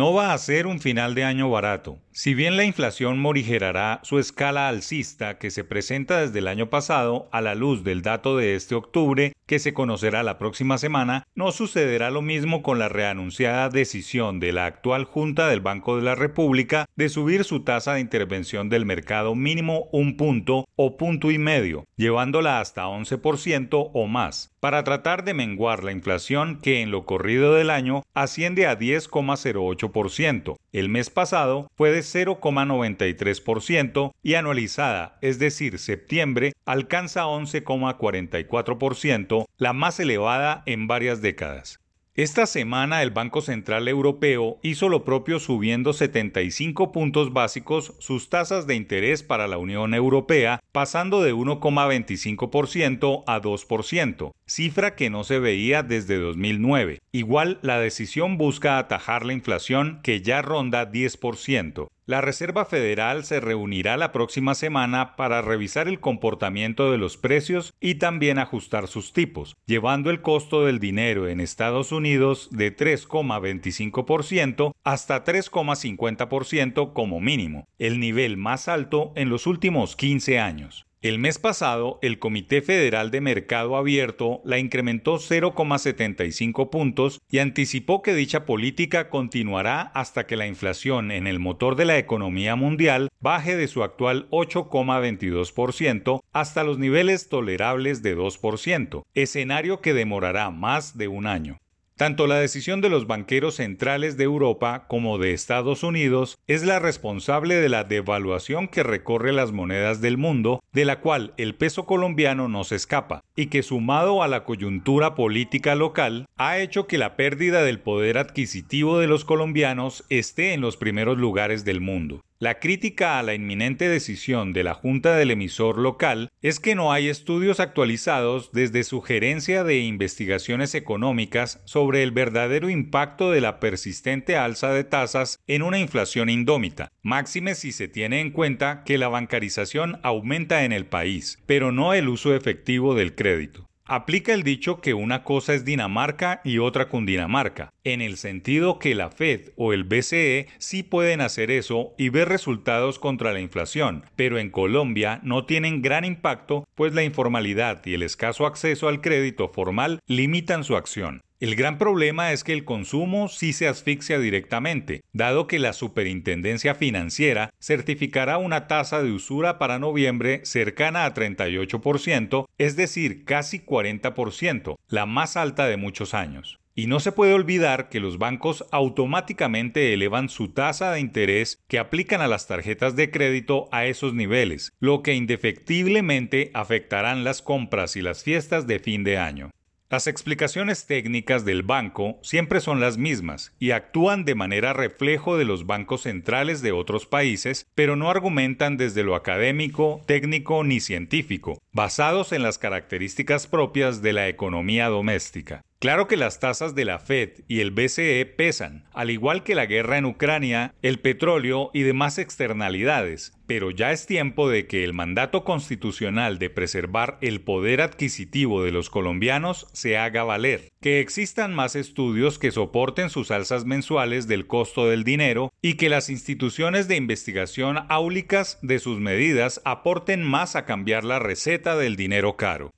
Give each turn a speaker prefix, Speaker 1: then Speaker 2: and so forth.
Speaker 1: No va a ser un final de año barato. Si bien la inflación morigerará su escala alcista que se presenta desde el año pasado a la luz del dato de este octubre, que se conocerá la próxima semana, no sucederá lo mismo con la reanunciada decisión de la actual Junta del Banco de la República de subir su tasa de intervención del mercado mínimo un punto o punto y medio, llevándola hasta 11% o más, para tratar de menguar la inflación que en lo corrido del año asciende a 10,08%. El mes pasado fue de 0,93% y anualizada, es decir, septiembre, alcanza 11,44% la más elevada en varias décadas. Esta semana el Banco Central Europeo hizo lo propio subiendo 75 puntos básicos sus tasas de interés para la Unión Europea, pasando de 1,25% a 2%, cifra que no se veía desde 2009. Igual, la decisión busca atajar la inflación que ya ronda 10%. La Reserva Federal se reunirá la próxima semana para revisar el comportamiento de los precios y también ajustar sus tipos, llevando el costo del dinero en Estados Unidos de 3,25% hasta 3,50% como mínimo, el nivel más alto en los últimos 15 años. El mes pasado, el Comité Federal de Mercado Abierto la incrementó 0,75 puntos y anticipó que dicha política continuará hasta que la inflación en el motor de la economía mundial baje de su actual 8,22% hasta los niveles tolerables de 2%, escenario que demorará más de un año. Tanto la decisión de los banqueros centrales de Europa como de Estados Unidos es la responsable de la devaluación que recorre las monedas del mundo, de la cual el peso colombiano no se escapa, y que sumado a la coyuntura política local, ha hecho que la pérdida del poder adquisitivo de los colombianos esté en los primeros lugares del mundo. La crítica a la inminente decisión de la Junta del emisor local es que no hay estudios actualizados desde su gerencia de investigaciones económicas sobre el verdadero impacto de la persistente alza de tasas en una inflación indómita, máxime si se tiene en cuenta que la bancarización aumenta en el país, pero no el uso efectivo del crédito aplica el dicho que una cosa es Dinamarca y otra Cundinamarca, en el sentido que la Fed o el BCE sí pueden hacer eso y ver resultados contra la inflación, pero en Colombia no tienen gran impacto pues la informalidad y el escaso acceso al crédito formal limitan su acción. El gran problema es que el consumo sí se asfixia directamente, dado que la Superintendencia Financiera certificará una tasa de usura para noviembre cercana a 38%, es decir, casi 40%, la más alta de muchos años. Y no se puede olvidar que los bancos automáticamente elevan su tasa de interés que aplican a las tarjetas de crédito a esos niveles, lo que indefectiblemente afectarán las compras y las fiestas de fin de año. Las explicaciones técnicas del banco siempre son las mismas y actúan de manera reflejo de los bancos centrales de otros países, pero no argumentan desde lo académico, técnico ni científico, basados en las características propias de la economía doméstica. Claro que las tasas de la Fed y el BCE pesan, al igual que la guerra en Ucrania, el petróleo y demás externalidades, pero ya es tiempo de que el mandato constitucional de preservar el poder adquisitivo de los colombianos se haga valer, que existan más estudios que soporten sus alzas mensuales del costo del dinero y que las instituciones de investigación áulicas de sus medidas aporten más a cambiar la receta del dinero caro.